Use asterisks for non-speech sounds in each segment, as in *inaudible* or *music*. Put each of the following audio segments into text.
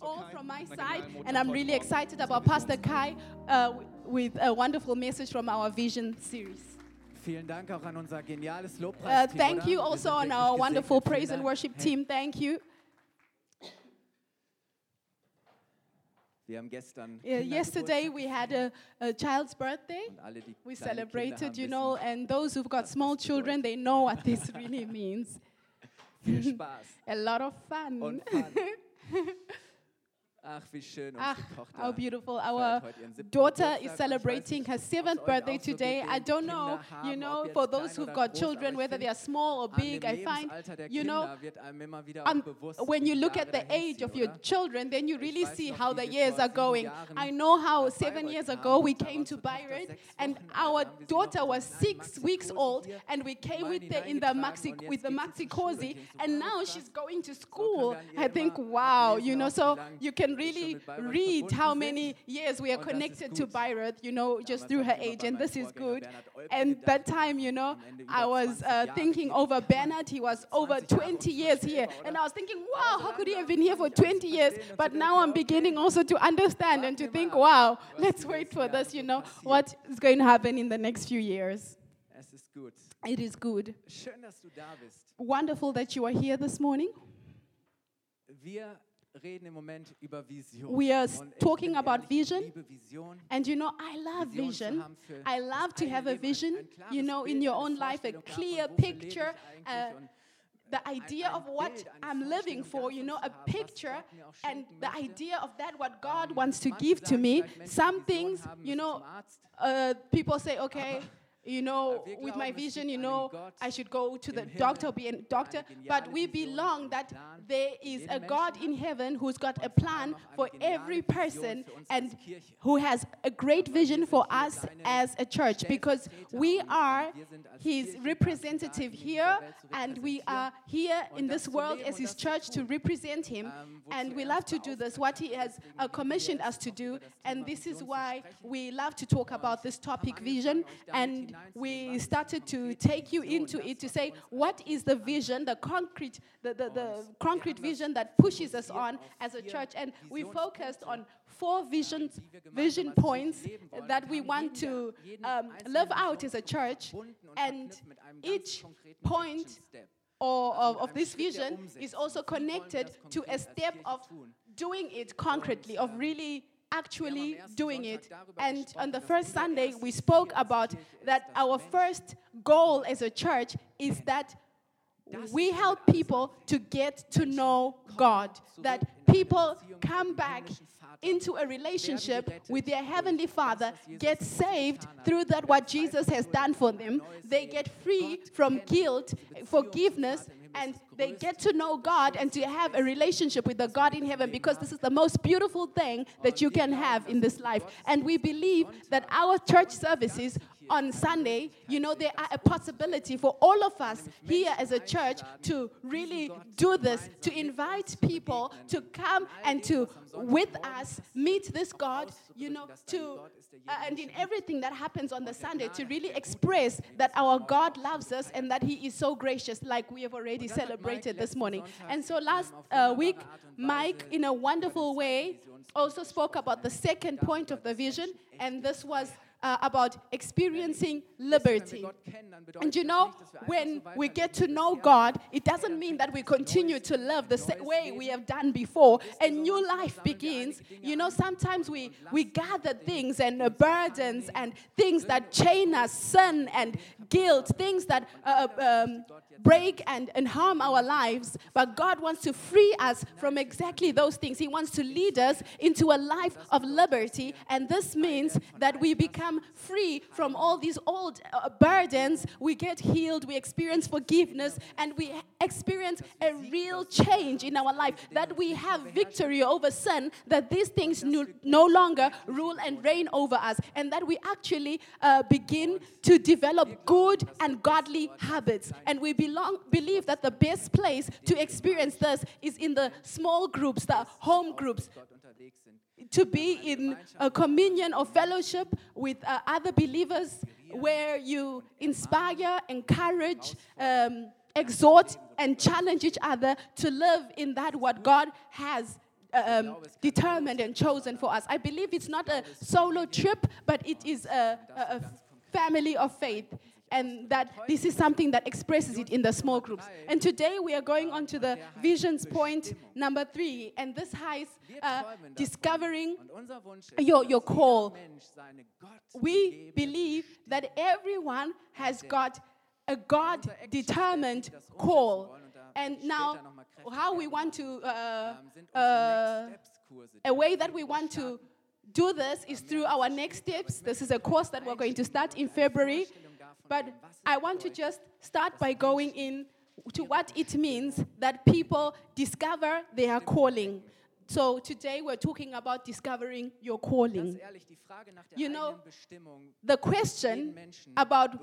all from my side, and I'm really excited about Pastor Kai uh, with a wonderful message from our Vision series. Vielen Dank auch an unser geniales Uh, thank you also on our wonderful praise and worship team. Thank you. Wir haben gestern Uh, yesterday we had a, a child's birthday. und alle, die We celebrated, you know, and those who've got small children, they know what this really means. *laughs* A lot of fun. *laughs* Fun. *laughs* Ach, wie schön. Ach, how beautiful. Our heute ihren siebten daughter is celebrating her seventh birthday today. I don't know, you know, for those who've got children, whether they are small or big, I find, you know, Kinder wird einem immer wieder um, when you look at the age of your children, then you really see how the years are going. I know how seven years ago we came to Bayreuth and our da haben wir sie daughter was six weeks old and we came with the, in the maxi with the Maxi-Cosi and now she's going to school. I think wow, you know, so you can really read how many years we are ist connected to. Bayreuth, you know, just through her age and this is good. And that time, you know, am Ende über I was uh, thinking over Bernard. He was over 20 years here. And? I was thinking, wow, how could he have been here for 20 years? But now I'm beginning also to understand and to think, wow, let's wait for this, you know, what is going to happen in the next few years. It is good. Schön, dass du da bist. Wonderful that you are here this morning. Wir reden im Moment über Vision. We are talking about vision. And you know, I love Vision. I love to have a vision, you know, in your own life, a clear wofür lebe ich picture, uh, the idea of what I'm living for, you know, a picture Gott mir auch and the idea of that, what God Ähm, wants to give to me. vielleicht, Menschen, die Some things, you know, uh, people say, okay, you know, with my vision, you know, I should go to the doctor, be a doctor. But we belong that there is a God in heaven who's got a plan for every person and who has a great vision for us as a church because we are wir sind als his representative dazu da, ihn in here dieser Welt zu and we are here in this world as his church to represent him Ähm, and we love to do this. what he has uh, commissioned us to do and this is why we love to talk about this topic vision and we started to take you into it to say what is the vision the concrete the, the, the concrete vision that pushes us on as a church? And we focused on four visions vision points that we want to um, live out as a church and each point or of, of this vision is also connected to a step of doing it concretely of really actually doing it. And on the first sunday we spoke about that our first goal as a church is that we help people to get to know God, that people come back into a relationship with their Heavenly Father, get saved through that what Jesus has done for them. They get free from guilt, forgiveness, and they get to know God and to have a relationship with the God in heaven because this is the most beautiful thing that you can have in this life. And we believe that our church services on Sunday, you know, there are a possibility for all of us here as a church to really do this, to invite people to come and to, with us, meet this God, you know, to, uh, and in everything that happens on the Sunday, to really express that our God loves us and that He is so gracious, like we have already celebrated this morning. And so last uh, week, Mike, in a wonderful way, also spoke about the second point of the vision, and this was uh, about experiencing liberty. And you know, when we get to know God, it doesn't mean that we continue to live the same way we have done before. A new life begins. You know, sometimes we, we gather things and uh, burdens and things that chain us, sin and guilt, things that uh, um, break and, and harm our lives. But God wants to free us from exactly those things. He wants to lead us into a life of liberty. And this means that we become free from all these old uh, burdens. We get healed, we experience forgiveness, and we experience a real change in our life. That we have victory over sin, that these things no, no longer rule and reign over us, and that we actually uh, begin to develop good and godly habits. And we belong, believe that the best place to experience this is in the small groups, the home groups, to be in a communion or fellowship with uh, other believers where you inspire, encourage, um, exhort, and challenge each other to live in that what God has um, determined and chosen for us. I believe it's not a solo trip, but it is a, a, a family of faith. And that this is something that expresses it in the small groups. And today we are going on to the visions point number three. And this has uh, discovering your, your call. We believe that everyone has got a God determined call. And now, how we want to, uh, uh, a way that we want to do this is through our next steps. This is a course that we're going to start in February. But I want to just start by going in to what it means that people discover their calling. So today we're talking about discovering your calling. Ganz ehrlich, die Frage nach der You know, The question about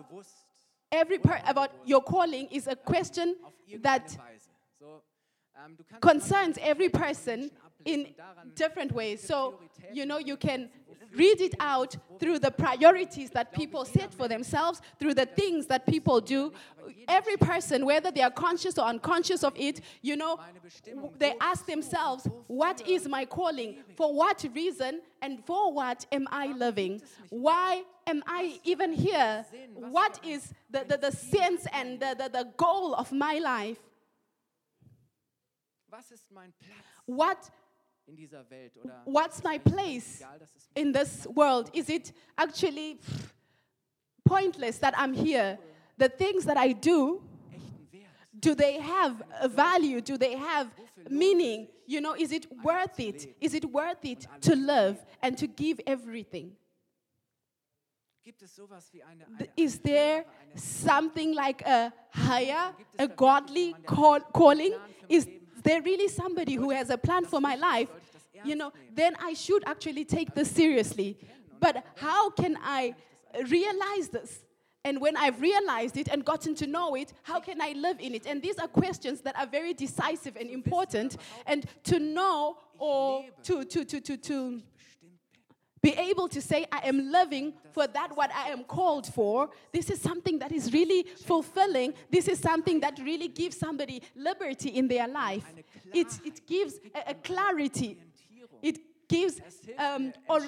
every about your calling is a question that concerns every person in different ways. So, you know, you can read it out through the priorities that people set for themselves, through the things that people do. Every person, whether they are conscious or unconscious of it, you know, they ask themselves, What is my calling? For what reason and for what am I living? Why am I even here? What is the, the, the sense and the, the, the goal of my life? Was ist mein Platz What in dieser Welt? Oder what's my place egal, das ist mir in this world? Is it actually pointless that I'm here? The things that I do, do they have a value? Do they have meaning? You know, is it worth it? Is it worth it to live and to give everything? Gibt es sowas wie eine, Th- eine Is there something like a higher, a godly call, calling? Is there really somebody who has a plan for my life? You know, then I should actually take this seriously. But how can I realize this? And when I've realized it and gotten to know it, how can I live in it? And these are questions that are very decisive and important. And to know or to, to, to, to, to? Be able to say i am living for that what i am called for this is something that is really fulfilling this is something that really gives somebody liberty in their life it, it gives a, a clarity it gives um, or,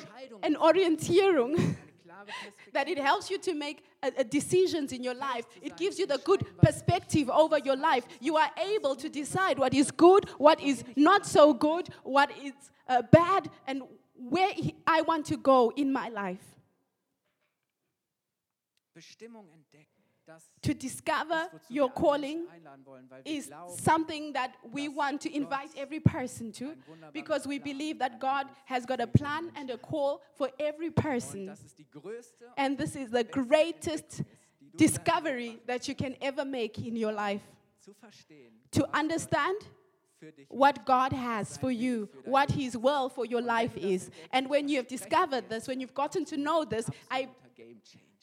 an orientierung *laughs* that it helps you to make uh, uh, decisions in your life. It gives you the good perspective over your life. You are able to decide what is good, what is not so good, what is uh, bad, and where I want to go in my life. Bestimmung entdecken. Das To discover your calling Menschen einladen wollen, weil wir is something that we want to invite every person to because we believe that God has got a plan and a call for every person. das ist die größte And this is the greatest discovery that you can ever make in your life. To understand what God has for you, what His will for your life is. And when you have discovered this, when you've gotten to know this, I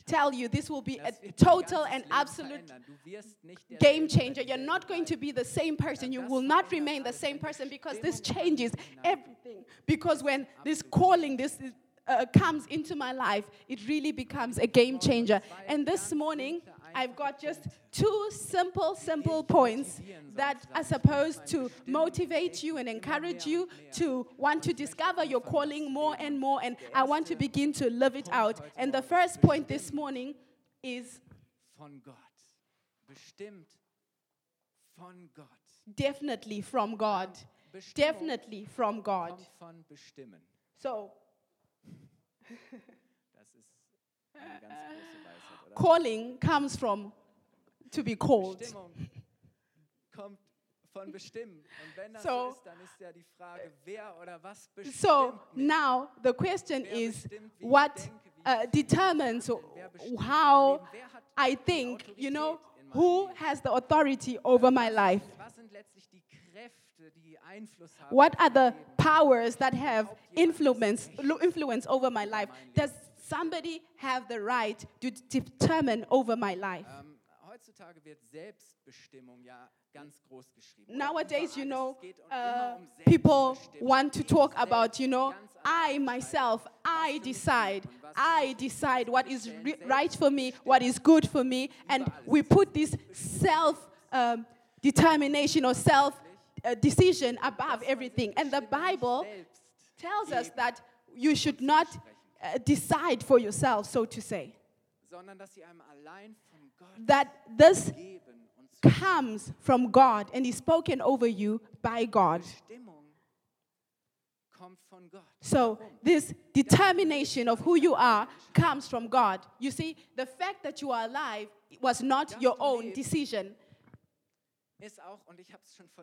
tell you this will be a total and absolute game changer. You're not going to be the same person. You will not remain the same person because this changes everything. Because when this calling, this is, uh, comes into my life, it really becomes a game changer. And this morning, I've got just two simple, simple points that are supposed to motivate you and encourage you to want to discover your calling more and more. And I want to begin to live it out. And the first point this morning is von Gott. Bestimmt von Gott. definitely from God. Definitely from God. kommt von bestimmen. So, *laughs* Das ist eine ganz große Weisheit, calling comes from to be called. Bestimmung kommt von bestimmen. Und wenn das so, So- ist, dann ist ja die Frage, wer oder was bestimmt So now the question is bestimmt, wie ich what uh, determines Wer bestimmt mein how Leben? Wer hat I think, you know, Autorität in meinem who has the authority over my life? Was sind letztlich die Kräfte, die Einfluss haben? What are the powers that have influence influence over my life? Does somebody have the right to determine over my life? Ähm, heutzutage wird Selbstbestimmung ja ganz groß geschrieben. Nowadays, you know, alles. Es geht um- uh, um people want to talk about, you know, I myself, I was für mich decide, gut und was I decide what is Wir stellen ri- selbst right for me, what is good for me, and we put this self um, determination or self uh, decision above everything. And the Bible tells us that you should not uh, decide for yourself, so to say. sondern dass sie einem allein von Gott That this geben und zur comes from God and is spoken over you by God. Bestimmung kommt von Gott. So, this determination of who you are comes from God. You see, the fact that you are alive was not your own decision.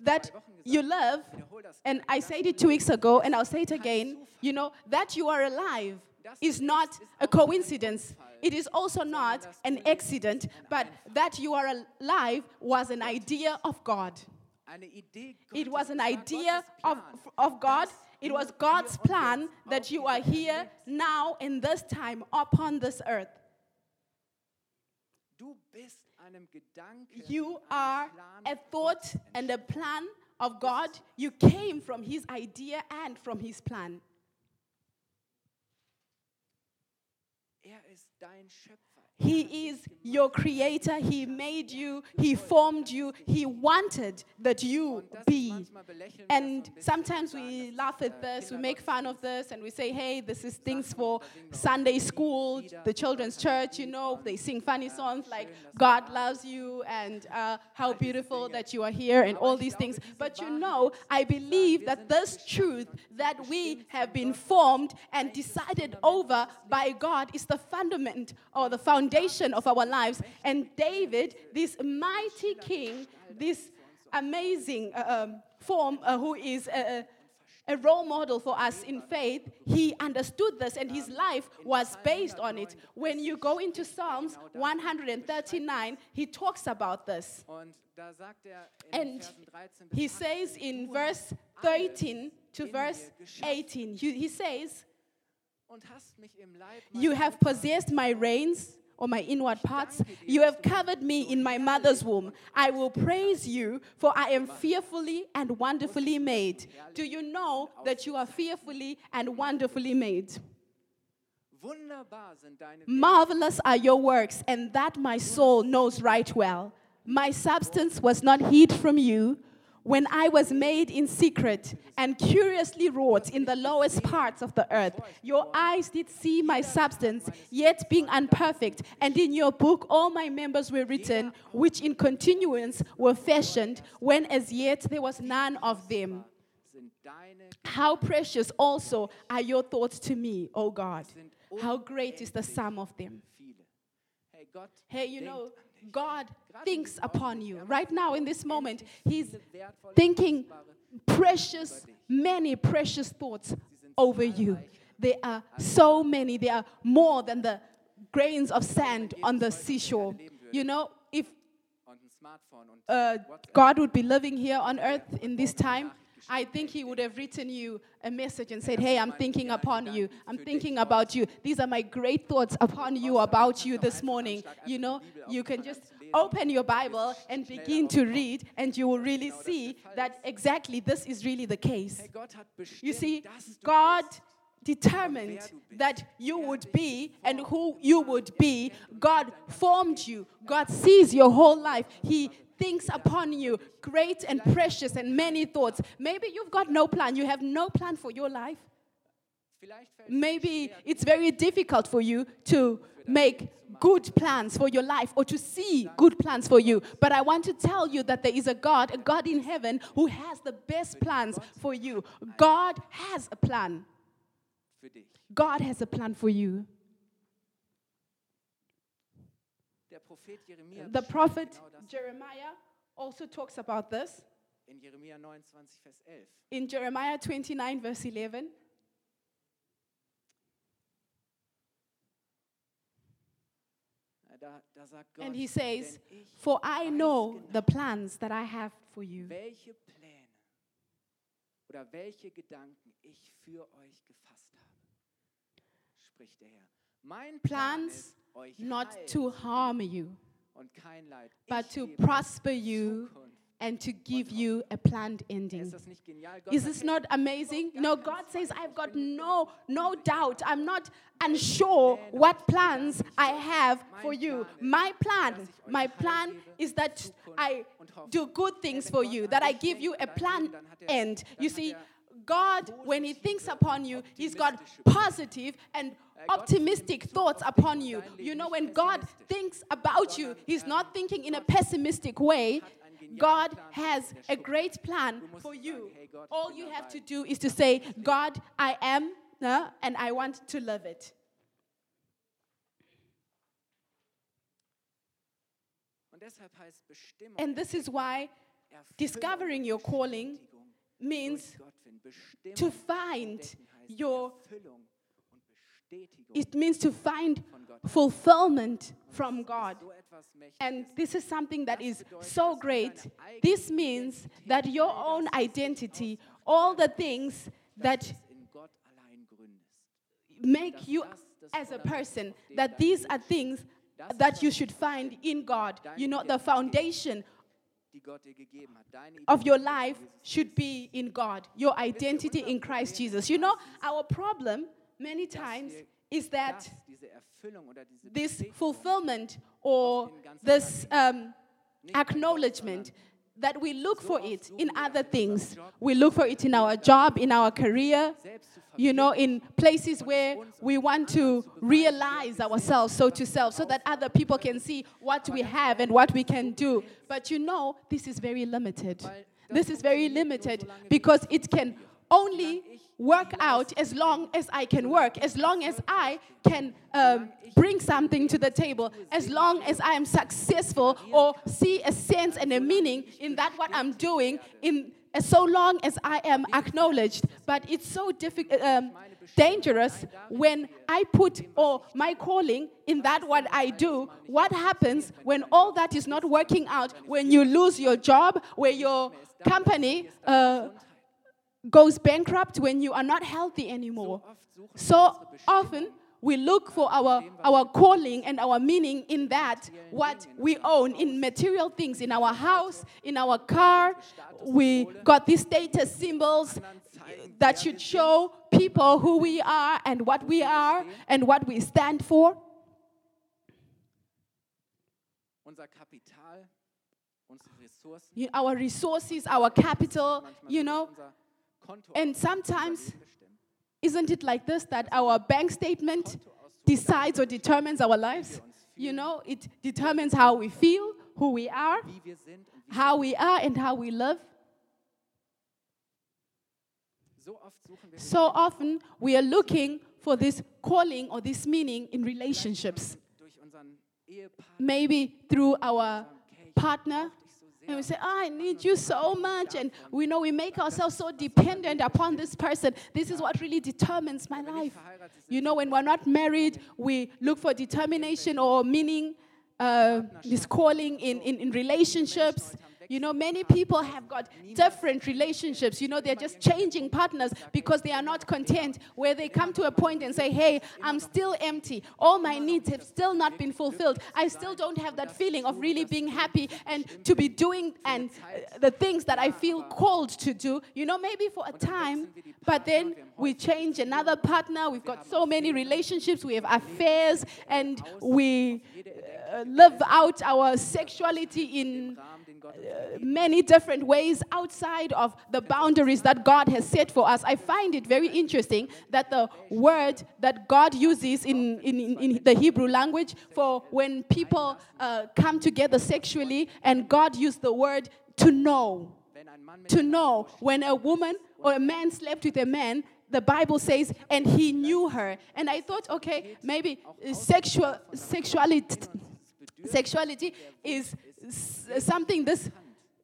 That you gesagt, live, ich wiederhole das and I said it two weeks ago, and I'll say it again, you know, that you are alive is not a coincidence. It is also not an accident, but that you are alive was an idea of God. It was an idea of, of God. It was God's plan that you are here now in this time upon this earth. Du bist einem Gedanken, You are a thought and a plan of God. You came from His idea and from His plan. He is your creator. He made you. He formed you. He wanted that you be. And sometimes we laugh at this, we make fun of this, and we say, hey, this is things for Sunday school, the children's church, you know, they sing funny songs like God loves you and uh, how beautiful that you are here and all these things. But you know, I believe that this truth that we have been formed and decided over by God is the fundament or the foundation of our lives. And David, this mighty king, this amazing uh, um, form uh, who is a, a, role model for us in faith, he understood this and his life was based on it. When you go into Psalms 139, he talks about this. And Versen 13 bis he says in verse 13 to verse 18, he, says, You have possessed my reins or my inward parts. You have covered me in my mother's womb. I will praise you, for I am fearfully and wonderfully made. Do you know that you are fearfully and wonderfully made? Wunderbar sind deine Werke. Marvelous are your works, and that my soul knows right well. My substance was not hid from you when I was made in secret and curiously wrought in the lowest parts of the earth. Your eyes did see my substance, yet being unperfect, and in your book all my members were written, which in continuance were fashioned, when as yet there was none of them. How precious also are your thoughts to me, O God. How great is the sum of them. Hey you know. God thinks upon you. Right now, in this moment, He's thinking precious, many precious thoughts over you. There are so many, there are more than the grains of sand on the seashore. You know, if uh, God would be living here on earth in this time, I think He would have written you a message and said, Hey, I'm thinking upon you. I'm thinking about you. These are my great thoughts upon you, about you this morning. You know, you can just open your Bible and begin to read, and you will really see that exactly this is really the case. Hey, Gott hat You see, God determined that you would be and who you would be. God formed you. God sees your whole life. He thinks upon you great and precious and many thoughts. Maybe you've got no plan. You have no plan for your life. Maybe it's very difficult for you to make good plans for your life or to see good plans for you. But I want to tell you that there is a God, a God in heaven, who has the best plans for you. God has a plan. God has a plan for you. The beschreibt prophet genau das Jeremiah also talks about this in Jeremia 29, Vers 11. in Jeremiah 29, verse 11. Ja, Da, da sagt Gott, And he says, denn ich For I weiß know genau, the plans that I have for you. welche Pläne oder welche Gedanken ich für euch gefasst habe, spricht der Herr. Mein Plan Plans ist, euch Not to harm you, und kein Leid. but to prosper you and to give you a planned ending. Ist das nicht genial? Gott Is this not amazing? No, God says, I've got no, no doubt. I'm not unsure what plans I have for you. My plan, my plan is that I do good things for you, that I give you a planned end. You see, God, when He thinks upon you, He's got positive and optimistic thoughts upon you. You know, when God thinks about you, He's not thinking in a pessimistic way. God has a great plan for you. All you have to do is to say, God, I am, uh, and I want to live it. And this is why discovering your calling means durch Gott finden. Bestimmung to find your, Erfüllung und Bestätigung it means to find fulfillment from God. So etwas Mächtiges. And this is something that is so great. This means that your own identity, all the things that es in Gott allein gründest. make you as a person, that these are things that you should find in God. You know, the foundation of your life should be in God, your identity in Christ Jesus. You know, our problem many times is that das, diese Erfüllung oder diese this fulfillment or this um, acknowledgement that we look for it in other things. We look for it in our job, in our career, you know, in places where we want to realize ourselves, so to self, so that other people can see what we have and what we can do. But you know, this is very limited. This is very limited because it can only work out as long as I can work, as long as I can um, bring something to the table, as long as I am successful or see a sense and a meaning in that what I'm doing, in so long as I am acknowledged. But it's so difficult. Um, dangerous when I put or my calling in that what I do. What happens when all that is not working out? When you lose your job, where your company uh, goes bankrupt, when you are not healthy anymore. So often we look for our, our calling and our meaning in that, what we own, in material things, in our house, in our car. We got these status symbols that should show people who we are and what we are and what we stand for. unser Kapital, unsere Ressourcen. You- Our resources, our capital, you know. And sometimes, isn't it like this that our bank statement decides or determines our lives? You know, it determines how we feel, who we are, Wie wir sind und wie how we are, and how we live. so oft suchen wir So often we are looking for this calling or this meaning in relationships. durch unseren Ehepartner, Maybe through our sagen, okay, ich partner. And we say, oh, I need you so much. And we know we make ourselves so dependent upon this person. This is what really determines my life. You know, when we're not married, we look for determination or meaning, uh, this calling in, in, in relationships. You know, many people have got different relationships. You know, they're just changing partners because they are not content, where they come to a point and say, hey, I'm still empty. All my needs have still not been fulfilled. I still don't have that feeling of really being happy and to be doing and uh, the things that I feel called to do. You know, maybe for a time, but then we change another partner. We've got so many relationships, we have affairs, and we uh, live out our sexuality in Rahmen, den Gott uns uh, many different ways outside of the boundaries that God has set for us. I find it very interesting that the word that God uses in, in, in, the Hebrew language for when people uh, come together sexually, and God used the word to know. Wenn ein Mann mit To know. When a woman or a man slept with a man, the Bible says, and he knew her. And I thought, okay, maybe sexual sexuality sexuality is something this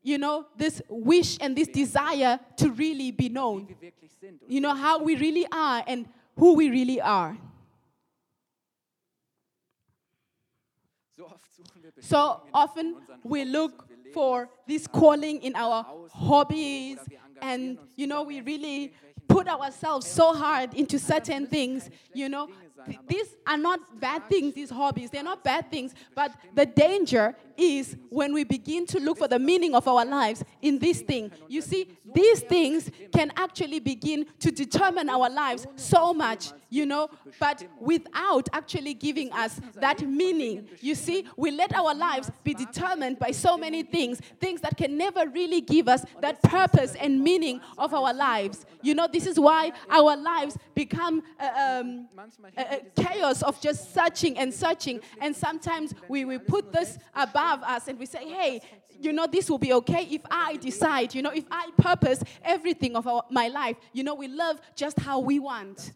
you know this wish and this desire to really be known. Wir wirklich sind. Und you know how we really are and who we really are. So oft suchen wir so Bestimmungen often we look und wir leben for this calling in our hobbies and you know we really put ourselves so hard into certain things you know these are not bad things these hobbies. They're not bad things but the danger is when we begin to look for the meaning of our lives in this thing. You see, these things can actually begin to determine our lives so much, you know, but without actually giving us that meaning. You see, we let our lives be determined by so many things, things that can never really give us that purpose and meaning of our lives. You know, this is why our lives become uh, um, a, chaos of just searching and searching. And sometimes we, we put this above us and we say, hey, you know, this will be okay if I decide, you know, if I purpose everything of our, my life. You know, we love just how we want.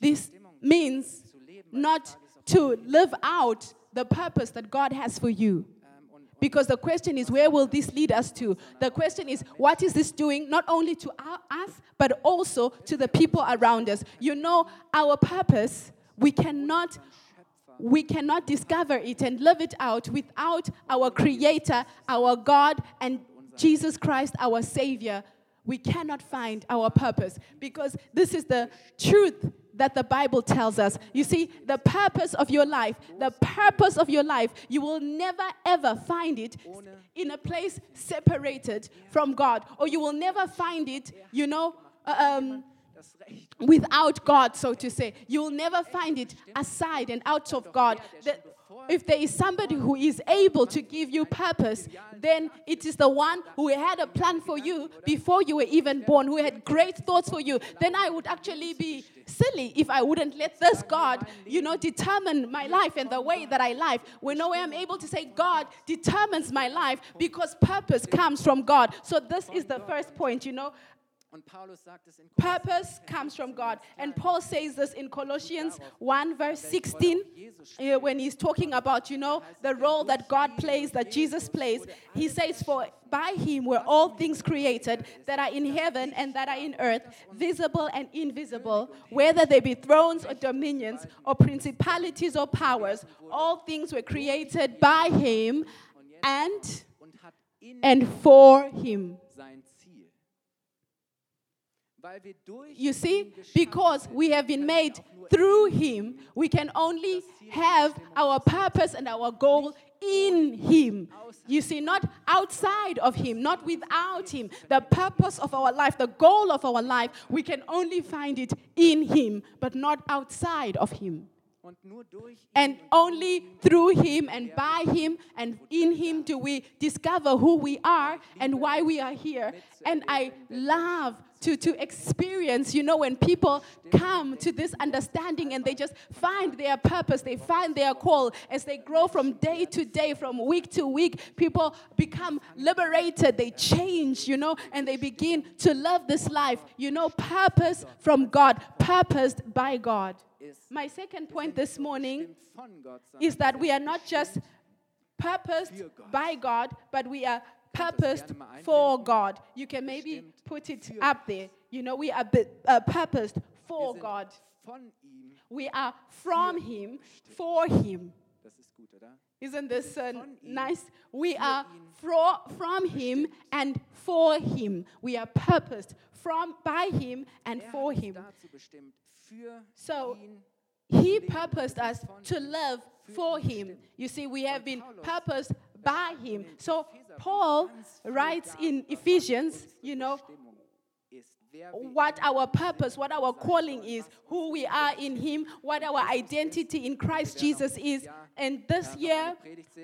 This means not to live out the purpose that God has for you. Because the question is, where will this lead us to? The question is, what is this doing not only to our, us, but also to the people around us? You know, our purpose, we cannot we cannot discover it and live it out without our Creator, our God, and Jesus Christ, our Savior. We cannot find our purpose because this is the truth that the Bible tells us. You see, the purpose of your life, the purpose of your life, you will never ever find it in a place separated from God, or you will never find it, you know. Um, without God, so to say. You will never find it aside and out of God. The, if there is somebody who is able to give you purpose, then it is the one who had a plan for you before you were even born, who had great thoughts for you. Then I would actually be silly if I wouldn't let this God, you know, determine my life and the way that I live. When no way I'm able to say God determines my life because purpose comes from God. So this is the first point, you know. Purpose comes from God. And Paul says this in Colossians 1, verse 16, uh, when he's talking about, you know, the role that God plays, that Jesus plays. He says, For by him were all things created that are in heaven and that are in earth, visible and invisible, whether they be thrones or dominions or principalities or powers. All things were created by him and and for him. You see, because we have been made through Him, we can only have our purpose and our goal in Him. You see, not outside of Him, not without Him. The purpose of our life, the goal of our life, we can only find it in Him, but not outside of Him. And only through Him and by Him and in Him do we discover who we are and why we are here. And I love to, to experience, you know, when people come to this understanding and they just find their purpose, they find their call as they grow from day to day, from week to week, people become liberated, they change, you know, and they begin to love this life, you know, purpose from God, purposed by God. My second point this morning is that we are not just purposed by God, but we are purposed for God. You can maybe put it up there. You know, we are uh, purposed for God. We are from Him, for Him. Isn't this uh, nice? We are fro- from Him and for Him. We are purposed from by Him and er for Him. So He purposed us to live for Him. You see, we have been purposed by Him. So Paul writes in Ephesians, you know, what our purpose, what our calling is, who we are in Him, what our identity in Christ Jesus is. And this year,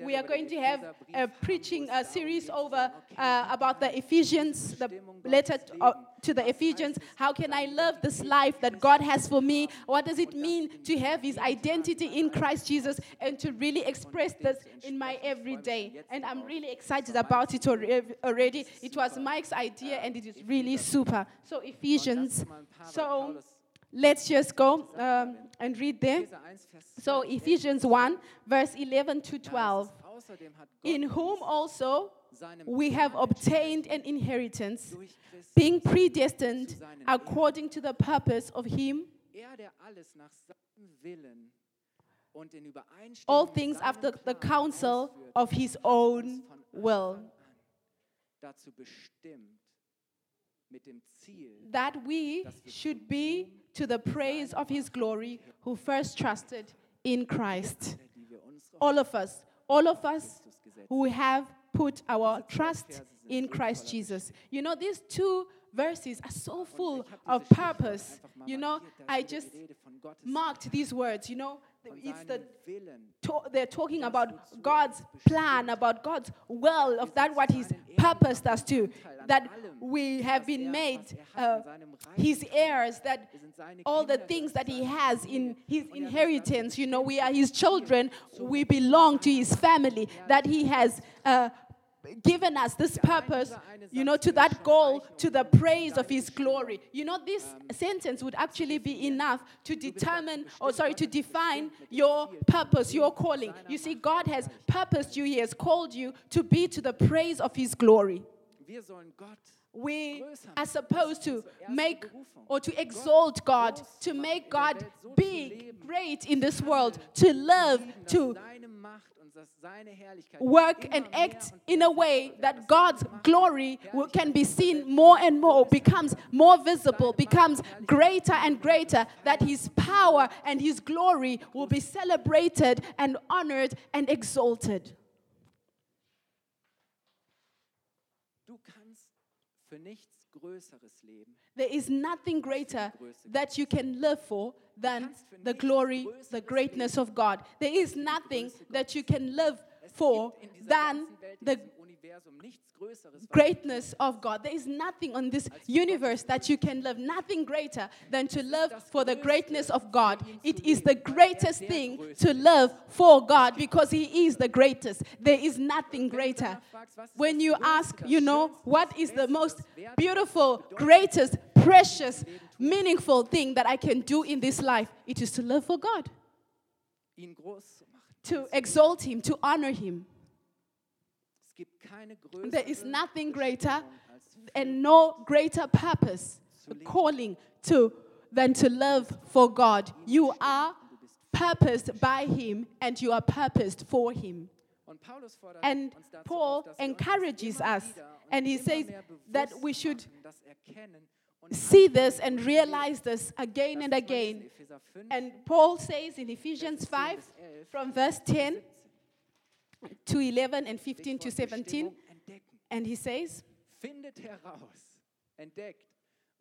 we are going to have a preaching a series over uh, about the Ephesians, the letter to, uh, to the Ephesians. How can I live this life that God has for me? What does it mean to have His identity in Christ Jesus and to really express this in my everyday? And I'm really excited about it already. It was Mike's idea, and it is really super. So Ephesians. So let's just go um, and read there. So, Ephesians 1, verse 11 to 12. In whom also we have obtained an inheritance, being predestined according to the purpose of Him. All things after the counsel of His own will that we should be to the praise of his glory who first trusted in Christ. All of us, all of us who have put our trust in Christ Jesus. You know, these two verses are so full of purpose. You know, I just die Rede von Gottes marked these words. You know, it's the to- they're talking about God's plan, about God's will, of that what He's purposed us to, that we have been made uh, His heirs, that Wir sind seine all the things that He has in His das inheritance. You know, we are His children, we belong to His family, that He has. Uh, given us this purpose, you know, to that goal, to um the praise of His glory. You know, this ähm, sentence would actually be enough to determine, or sorry, to Gott hat dich define bestimmt mit dem your purpose, your calling. You see, God has purposed you, He has called you to be to the praise of His glory. Wir sollen Gott We are supposed to make or to exalt God, to make machen, in der God big, great in this world, to love, to seine Macht und dass seine Herrlichkeit work and act in a way that God's glory can be seen more and more, becomes more visible, becomes greater and greater, that His power and His glory will be celebrated and honored and exalted. Du kannst für nichts Größeres leben. There is nothing greater that you can live for than the glory, the greatness of God. There is nothing that you can live for gibt in dieser than ganzen Welt, in the diesem Universum nichts Größeres. was greatness of God. There is nothing on this universe that you can live, nothing greater than to live for the greatness of God. It is the greatest thing to live for God because He is the greatest. There is nothing greater. When you ask, you know, what is the most beautiful, greatest, precious, meaningful thing that I can do in this life, it is to live for God, ihn groß zu machen. to exalt Him, to honor Him. Es gibt keine There is nothing greater Bestimmung als für and no greater purpose, calling to than to live for God. You are purposed by Him and you are purposed for Him. Und Paulus fordert And Paul auf, dass wir uns encourages us, and he says that we should machen, das erkennen und See this and realize this again and Lass uns mal again. lesen, Epheser 5, And Paul says in Ephesians 5, from verse 10 17, to 11 and 15 to 17, um and he says, Findet heraus, entdeckt,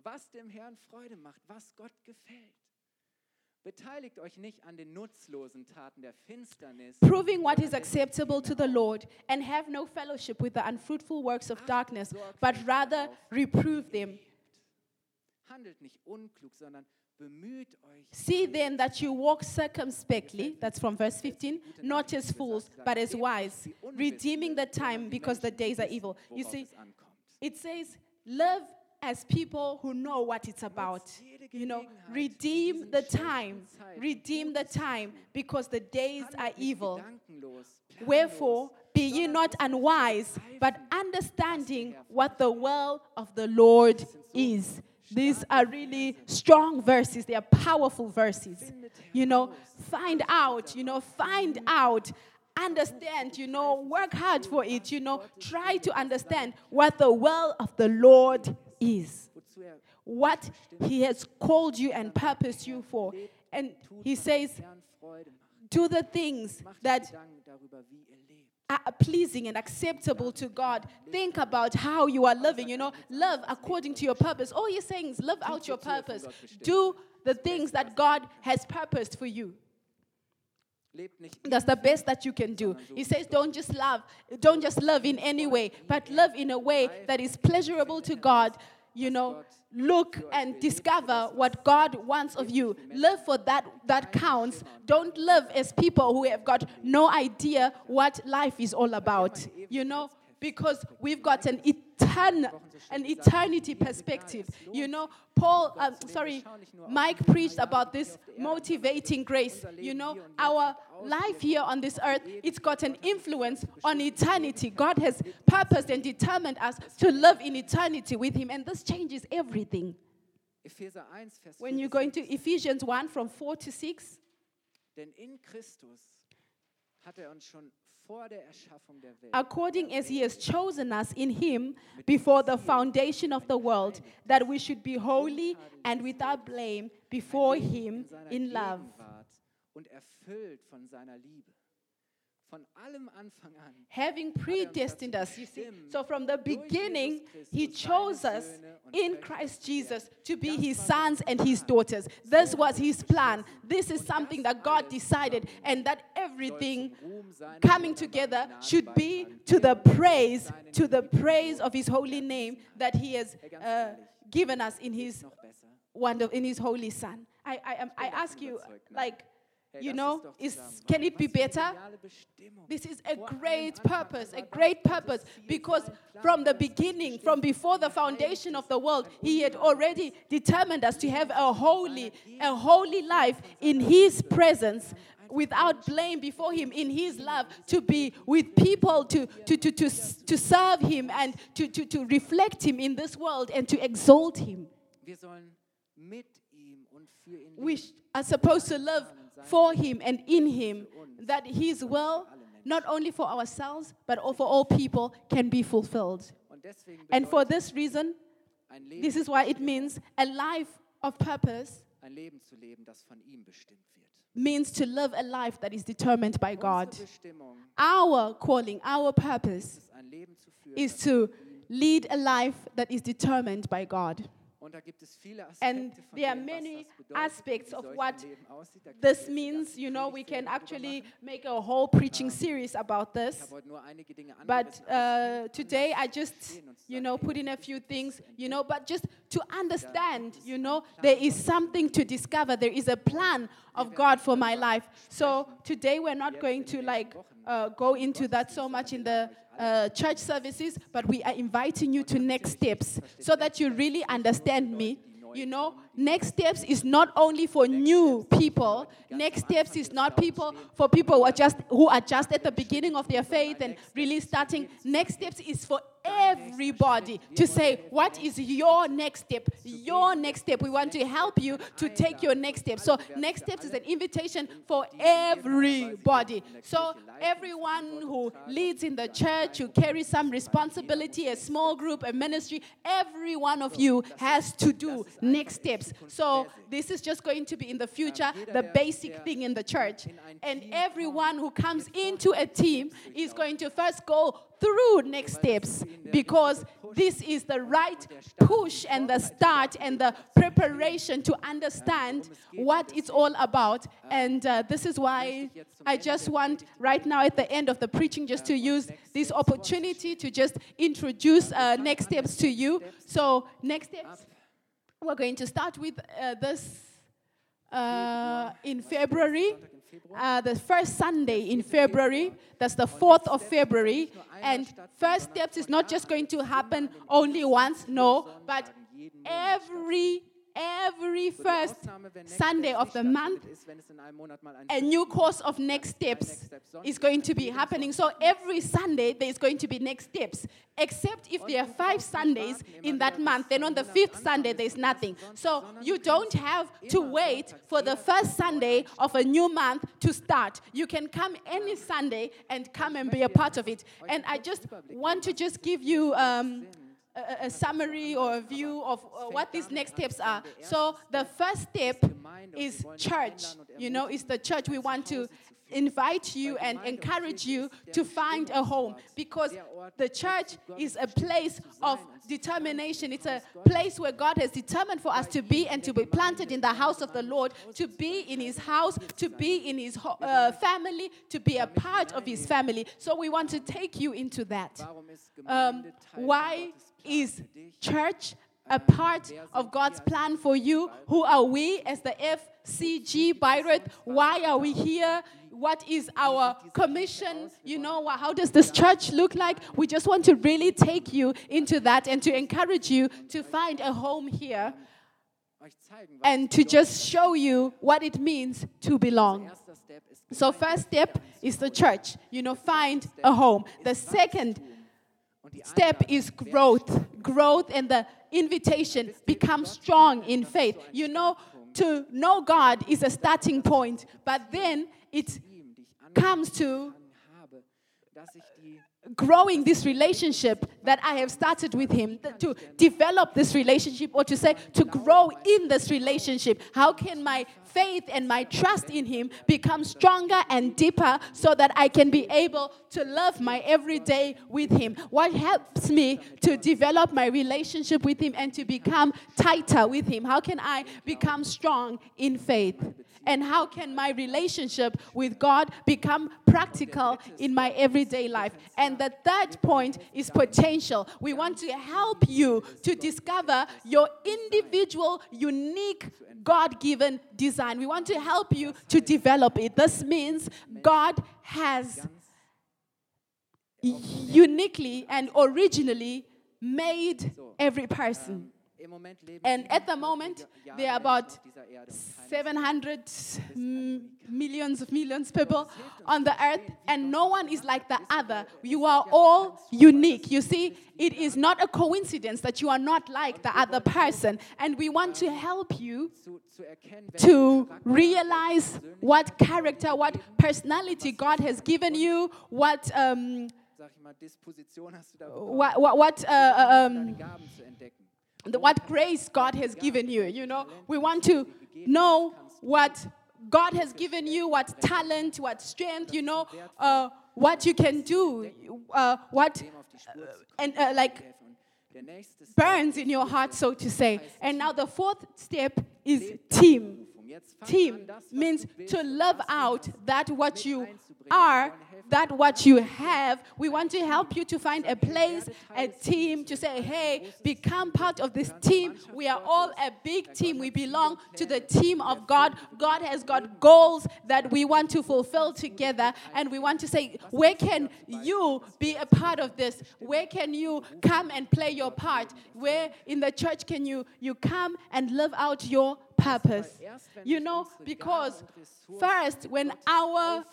was dem Herrn Freude macht, was Gott gefällt. Beteiligt euch nicht an den nutzlosen Taten der Finsternis. proving what is acceptable to the Lord, and have no fellowship with the unfruitful works of darkness, but rather reprove them. Handelt nicht unklug, sondern. See then that you walk circumspectly, that's from verse 15, not as fools, but as wise, redeeming the time because the days are evil. You see, it says, live as people who know what it's about. You know, redeem the time, redeem the time because the days are evil. Wherefore, be ye not unwise, but understanding what the will of the Lord is. These are really strong verses. They are powerful verses. You know, find out, you know, find out, understand, you know, work hard for it, you know, try to understand what the will of the Lord is, what He has called you and purposed you for. And He says, do the things that Pleasing and acceptable to God. Think about how you are living, you know, love according to your purpose. All he's saying is live out your purpose. Do the things that God has purposed for you. That's the best that you can do. He says, don't just love, don't just love in any way, but love in a way that is pleasurable to God. You know, look and discover what God wants of you. Live for that that counts. Don't live as people who have got no idea what life is all about. You know, because we've got an eternal an eternity perspective. You know, Paul, um, sorry, Mike preached about this motivating grace. You know, our life here on this earth, it's got an influence on eternity. God has purposed and determined us to live in eternity with Him, and this changes everything. Epheser 1, Vers When you go into Ephesians 1 from 4 to 6, Denn in Christus hat er uns schon vor der Erschaffung der Welt according as He has chosen us in Him before the foundation of the world, that we should be holy and without blame before Him in love. Having predestined us. You see, so from the beginning, He chose us in Christ Jesus to be His sons and His daughters. This was His plan. This is something that God decided, and that everything coming together should be to the praise, to the praise of His holy name that He has uh, given us in His wonder, in His holy Son. I, I, I ask you, like, you know, is can it be better? This is a great purpose, a great purpose, because from the beginning, from before the foundation of the world, He had already determined us to have a holy, a holy life in His presence. Without blame before Him in His love, to be with people, to, to, to, to, to serve Him, and to, to, to reflect Him in this world and to exalt Him. Wir sollen mit ihm und für ihn we are supposed to live for him and in him that his will not only for ourselves but for all people can be fulfilled and for this reason this is why it means a life of purpose ein Leben zu leben, das von ihm bestimmt wird. means to live a life that is determined by god our calling our purpose ist ein Leben zu führen. is to lead a life that is determined by god Und da gibt es viele And there are many aspects of what ein Leben aussieht. Da können this wir jetzt eine means you know we can actually make a whole preaching series about this. habe heute nur einige Dinge But uh, today I just, you know, put in a few things, you know, but just to understand, you know, there is something to discover. There is a plan of God for my life. So today we're not going to like uh, go into that so much in the uh, church services, but we are inviting you to next steps so that you really understand me. You know, next steps is not only for new people. Next steps is not people for people who are just who are just at the beginning of their faith and really starting. Next steps is for everybody to say, what is your next step? Your next step. We want to help you to take your next step. So next steps is an invitation for everybody. So everyone who leads in the church, who carries some responsibility, a small group, a ministry, every one of you has to do next So this is just going to be in the future the basic thing in the church. And everyone who comes into a team is going to first go through next steps because this is the right push and the start and the preparation to understand what it's all about. And uh, this is why I just want, right now at the end of the preaching, just to use this opportunity to just introduce uh, next steps to you. So, next steps, we're going to start with uh, this uh, in February. Uh, the first Sunday in February, that's the 4th of February. And first steps is not just going to happen only once, no, but every every first Ausnahme, wenn Next Sunday of the month, stattfindet, ist, wenn es in einem Monat mal einen a new course of next steps is going to be happening. So every Sunday there is going to be next steps. Except if there are five Sundays in that month, then on the fifth Sunday there's nothing. So you don't have to wait for the first Sunday of a new month to start. You can come any Sunday and come and be a part of it. And I just want to just give you. Um, a, a summary or a view of uh, what these next steps are. So the first step is church. You know, it's the church. We want to invite you and encourage you to find a home because the church is a place of determination. It's a place where God has determined for us to be and to be planted in the house of the Lord, to be in His house, to be in His uh, family, to be a part of His family. So we want to take you into that. Um, Gemeinde Teil von why is church a part of God's plan for you? Who are we as the FCG Bayreuth? Why are we here? What is our commission? You know, how does this church look like? We just want to really take you into that and to encourage you to find a home here Euch zeigen, was and to just show you what it means to belong. Erster Step ist So, first step is the church, you know, find a home. The second step is growth. Growth and the invitation. Become strong in faith. You know, to know God is a starting point, but then it ihm, die ich comes to angefangen habe, dass ich die growing this relationship that I have started with him, to develop this relationship, or to say, to grow in this relationship? How can my faith and my trust in him become stronger and deeper so that I can be able to love my everyday with him? What helps me to develop my relationship with him and to become tighter with him? How can I become strong in faith? And how can my relationship with God become practical in my everyday life? And the third point is potential. We want to help you to discover your individual, unique, God given design. We want to help you to develop it. This means God has uniquely and originally made every person. And at the moment, there are about 700 millions of millions of people on the earth, and no one is like the other. You are all unique. You see, it is not a coincidence that you are not like the other person. And we want to help you to realize what character, what personality God has given you, what. Um, what, what, what uh, um, the, what grace God has given you. You know, we want to know what God has given you, what talent, what strength, you know, uh, what you can do, uh, what, uh, and uh, like burns in your heart, so to say. And now the fourth step is team. Team means to love out that what you are that what you have. We want to help you to find a place, a team, to say, hey, become part of this team. We are all a big team. We belong to the team of God. God has got goals that we want to fulfill together. And we want to say, where can you be a part of this? Where can you come and play your part? Where in the church can you, you come and live out your purpose? You know, because first, when our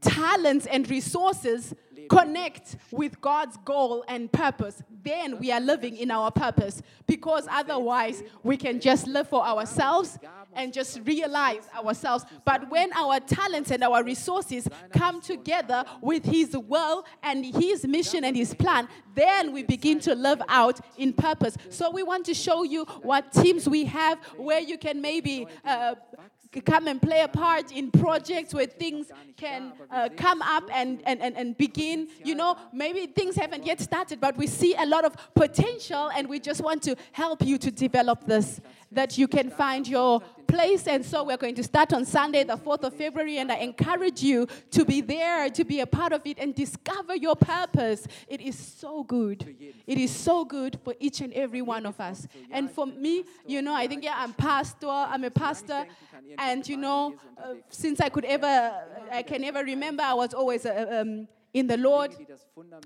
talents and resources connect with God's goal and purpose, then we are living in our purpose. Because otherwise, we can just live for ourselves and just realize ourselves. But when our talents and our resources come together with His will and His mission and His plan, then we begin to live out in purpose. So we want to show you what teams we have where you can maybe uh, come and play a part in projects where things can uh, come up and, and, and, and begin. You know, maybe things haven't yet started, but we see a lot of potential and we just want to help you to develop this, that you can find your place. And so we're going to start on Sunday, the 4th of February, and I encourage you to be there, to be a part of it, and discover your purpose. It is so good. It is so good for each and every one of us. And for me, you know, I think, yeah, I'm pastor, I'm a pastor, and you know, uh, since I could ever, I can ever remember, I was always a, um, in the Lord,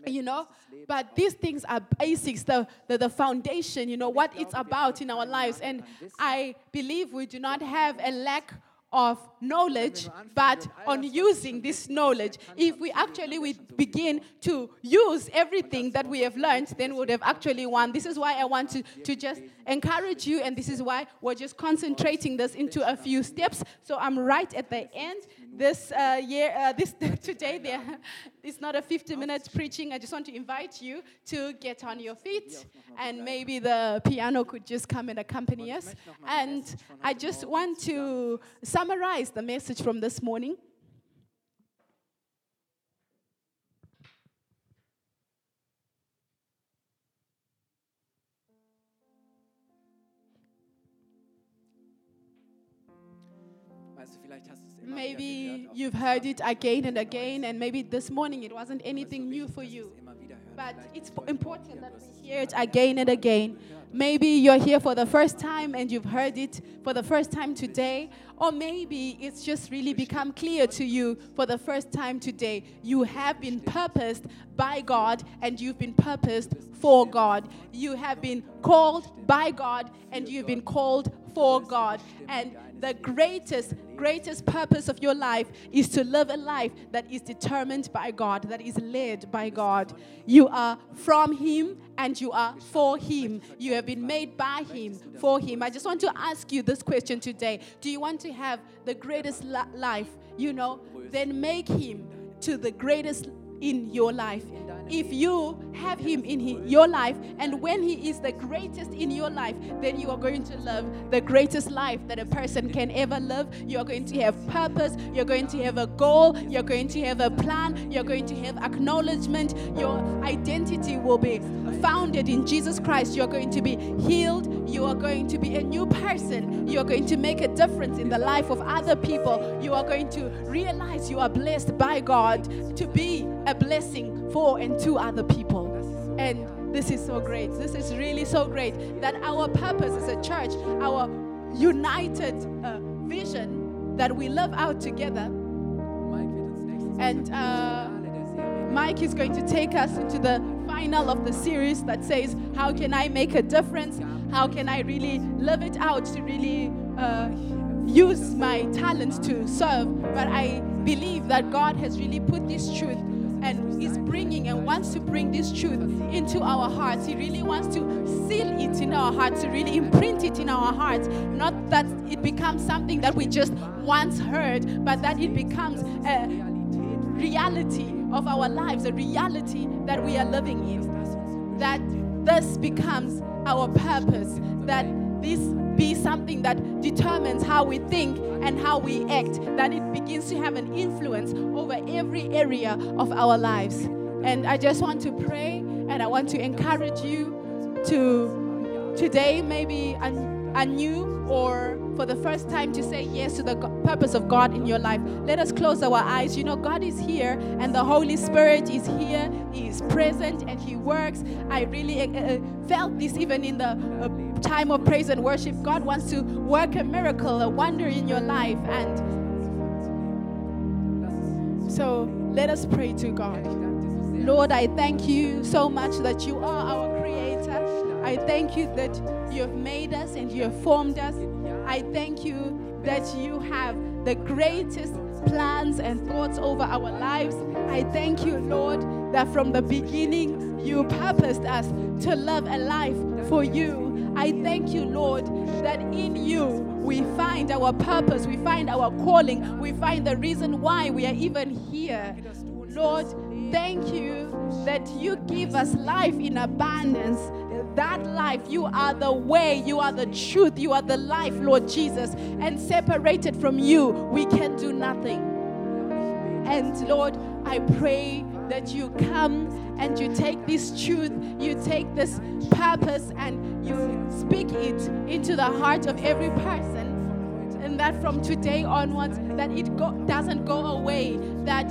you know. But these things are basics, the, the, the, foundation, you know, what it's about in our lives. And I believe we do not have a lack of knowledge, but on using this knowledge. If we actually we begin to use everything that we have learned, then we would have actually won. This is why I want to, to just encourage you, and this is why we're just concentrating this into a few steps. So I'm right at the end. This uh, year, uh, this *laughs* today, there, it's not a 50 minute preaching. I just want to invite you to get on your feet, and maybe the piano could just come and accompany us. And I just want to summarize the message from this morning. Maybe you've heard it again and again, and maybe this morning it wasn't anything new for you. But it's important that we hear it again and again. Maybe you're here for the first time and you've heard it for the first time today, or maybe it's just really become clear to you for the first time today. You have been purposed by God and you've been purposed for God. You have been called by God and you've been called for God. And the greatest, greatest purpose of your life is to live a life that is determined by God, that is led by God. You are from Him and you are for Him. You have been made by Him, for Him. I just want to ask you this question today Do you want to have the greatest life? You know, then make Him to the greatest in your life if you have Him in he, your life, and when He is the greatest in your life, then you are going to live the greatest life that a person can ever live. You are going to have purpose, you're going to have a goal, you're going to have a plan, you're going to have acknowledgement. Your identity will be founded in Jesus Christ. You're going to be healed, you are going to be a new person, you are going to make a difference in the life of other people. You are going to realize you are blessed by God to be a blessing for and to other people. And this is so great. This is really so great that our purpose as a church, our united uh, vision that we live out together. And uh, Mike is going to take us into the final of the series that says, How can I make a difference? How can I really live it out to really uh, use my talents to serve? But I believe that God has really put this truth and is bringing and wants to bring this truth into our hearts. He really wants to seal it in our hearts, to really imprint it in our hearts. Not that it becomes something that we just once heard, but that it becomes a reality of our lives, a reality that we are living in. That this becomes our purpose, that this be something that determines how we think and how we act, that it begins to have an influence over every area of our lives. And I just want to pray and I want to encourage you to today, maybe anew or for the first time to say yes to the purpose of God in your life, let us close our eyes. You know, God is here and the Holy Spirit is here. He is present and He works. I really uh, uh, felt this even in the uh, time of praise and worship. God wants to work a miracle, a wonder in your life. And so let us pray to God. Lord, I thank you so much that you are our creator. I thank you that you have made us and you have formed us. I thank you that you have the greatest plans and thoughts over our lives. I thank you, Lord, that from the beginning you purposed us to live a life for you. I thank you, Lord, that in you we find our purpose, we find our calling, we find the reason why we are even here. Lord, thank you that you give us life in abundance that life. You are the way, you are the truth, you are the life, Lord Jesus. And separated from you, we can do nothing. And Lord, I pray that you come and you take this truth, you take this purpose, and you speak it into the heart of every person. And that from today onwards, that it go, doesn't go away, that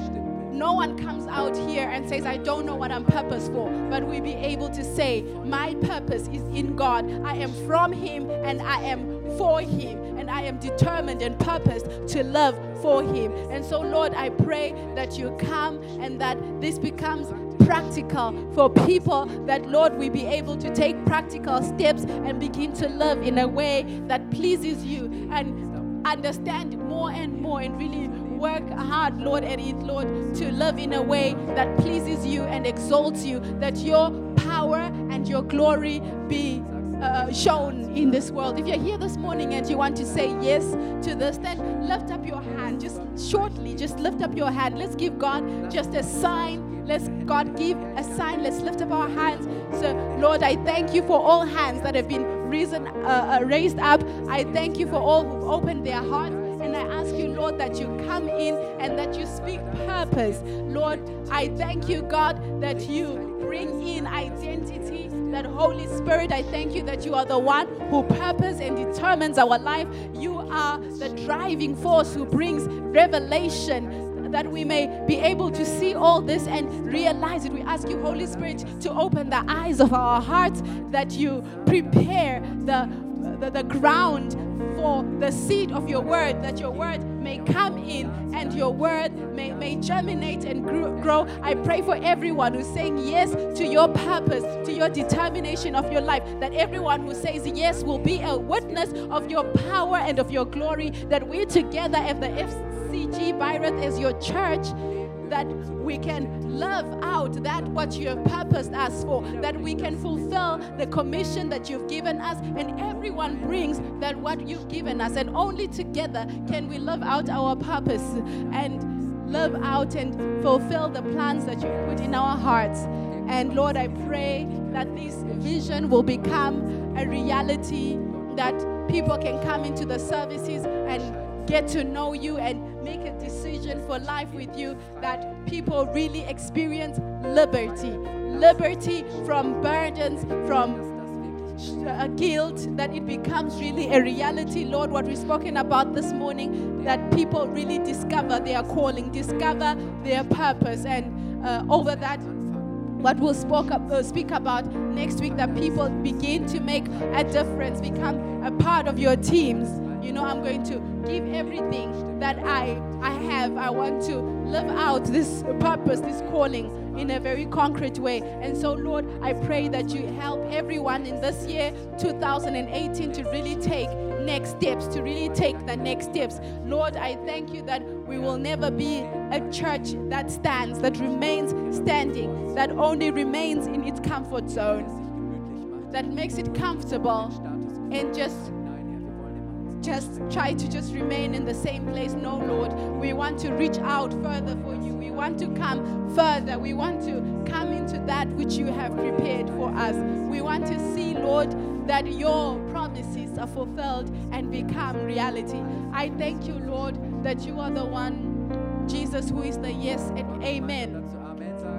no one comes out here and says, I don't know what I'm purpose for, but we be able to say, My purpose is in God. I am from Him and I am for Him, and I am determined and purposed to love for Him. And so, Lord, I pray that you come and that this becomes practical for people that Lord we be able to take practical steps and begin to love in a way that pleases you and understand more and more and really work hard, Lord, at it, Lord, to love in a way that pleases you and exalts you, that your power and your glory be uh, shown in this world. If you're here this morning and you want to say yes to this, then lift up your hand. Just shortly, just lift up your hand. Let's give God just a sign. Let's God give a sign. Let's lift up our hands. So, Lord, I thank you for all hands that have been risen, uh, uh raised up. I thank you for all who've opened their hearts. And I ask you, Lord, that you come in and that you speak purpose. Lord, I thank you, God, that you bring in identity. That Holy Spirit, I thank you that you are the one who purpose and determines our life. You are the driving force who brings revelation that we may be able to see all this and realize it. We ask you, Holy Spirit, to open the eyes of our hearts, that you prepare the, the, the ground for the seed of your word, that your word may come in and your word may, may germinate and grow. I pray for everyone who's saying yes to your purpose, to your determination of your life, that everyone who says yes will be a witness of your power and of your glory, that we together at the FCG Bayreuth as your church that we can live out that what you have purposed us for, that we can fulfill the commission that you've given us, and everyone brings that what you've given us, and only together can we live out our purpose and live out and fulfill the plans that you've put in our hearts. And Lord, I pray that this vision will become a reality, that people can come into the services and get to know you and make a decision for life with you, that people really experience liberty. Liberty from burdens, from a guilt, that it becomes really a reality. Lord, what we've spoken about this morning, that people really discover their calling, discover their purpose, and uh, over that, what we'll spoke uh, speak about next week, that people begin to make a difference, become a part of your teams. You know, I'm going to give everything that I I have. I want to live out this purpose, this calling in a very concrete way. And so, Lord, I pray that you help everyone in this year, 2018, to really take next steps, to really take the next steps. Lord, I thank you that we will never be a church that stands, that remains standing, that only remains in its comfort zone, that makes it comfortable and just just try to just remain in the same place. No, Lord, we want to reach out further for you. We want to come further. We want to come into that which you have prepared for us. We want to see, Lord, that your promises are fulfilled and become reality. I thank you, Lord, that you are the one, Jesus, who is the yes and amen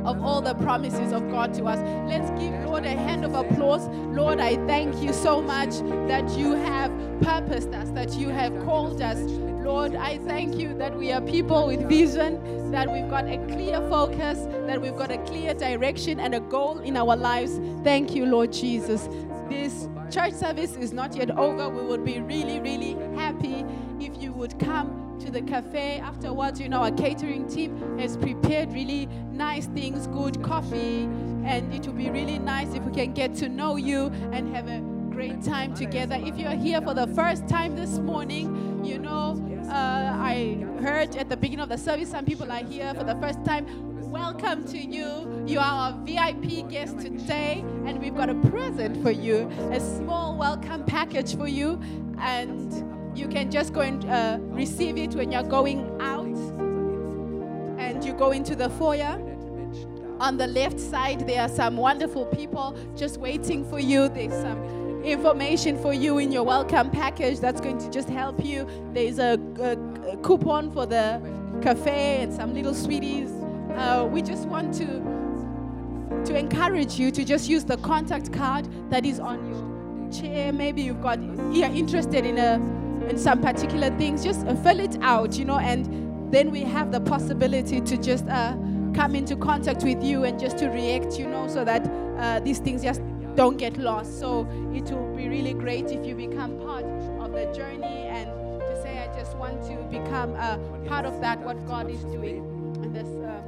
of all the promises of God to us. Let's give Lord a hand of applause. Lord, I thank you so much that you have purposed us, that you have called us. Lord, I thank you that we are people with vision, that we've got a clear focus, that we've got a clear direction and a goal in our lives. Thank you, Lord Jesus. This church service is not yet over. We would be really, really happy if you would come to the cafe afterwards. You know, our catering team has prepared really nice things, good coffee, and it will be really nice if we can get to know you and have a great time together. If you're here for the first time this morning, you know, uh, I heard at the beginning of the service some people are here for the first time. Welcome to you. You are our VIP guest today, and we've got a present for you a small welcome package for you. And you can just go and uh, receive it when you're going out and you go into the foyer. On the left side, there are some wonderful people just waiting for you. There's some information for you in your welcome package that's going to just help you. There's a, a, a coupon for the cafe and some little sweeties. Uh, we just want to to encourage you to just use the contact card that is on your chair. Maybe you've got you're interested in a in some particular things, just uh, fill it out, you know, and then we have the possibility to just uh, come into contact with you and just to react, you know, so that uh, these things just don't get lost. So it will be really great if you become part of the journey and to say, I just want to become a part of that, what God is doing in this uh,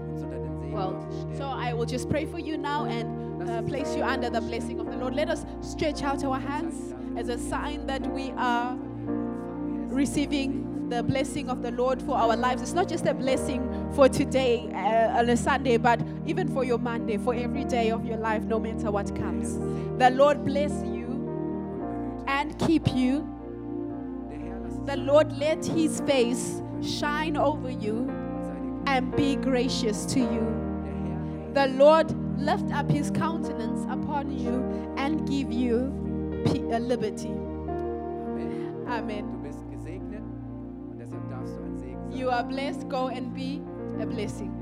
world. So I will just pray for you now and uh, place you under the blessing of the Lord. Let us stretch out our hands as a sign that we are receiving the blessing of the Lord for our lives. It's not just a blessing for today uh, on a Sunday, but even for your Monday, for every day of your life, no matter what comes. The Lord bless you and keep you. The Lord let his face shine over you and be gracious to you. The Lord lift up his countenance upon you and give you liberty. Amen. You are blessed. Go and be a blessing.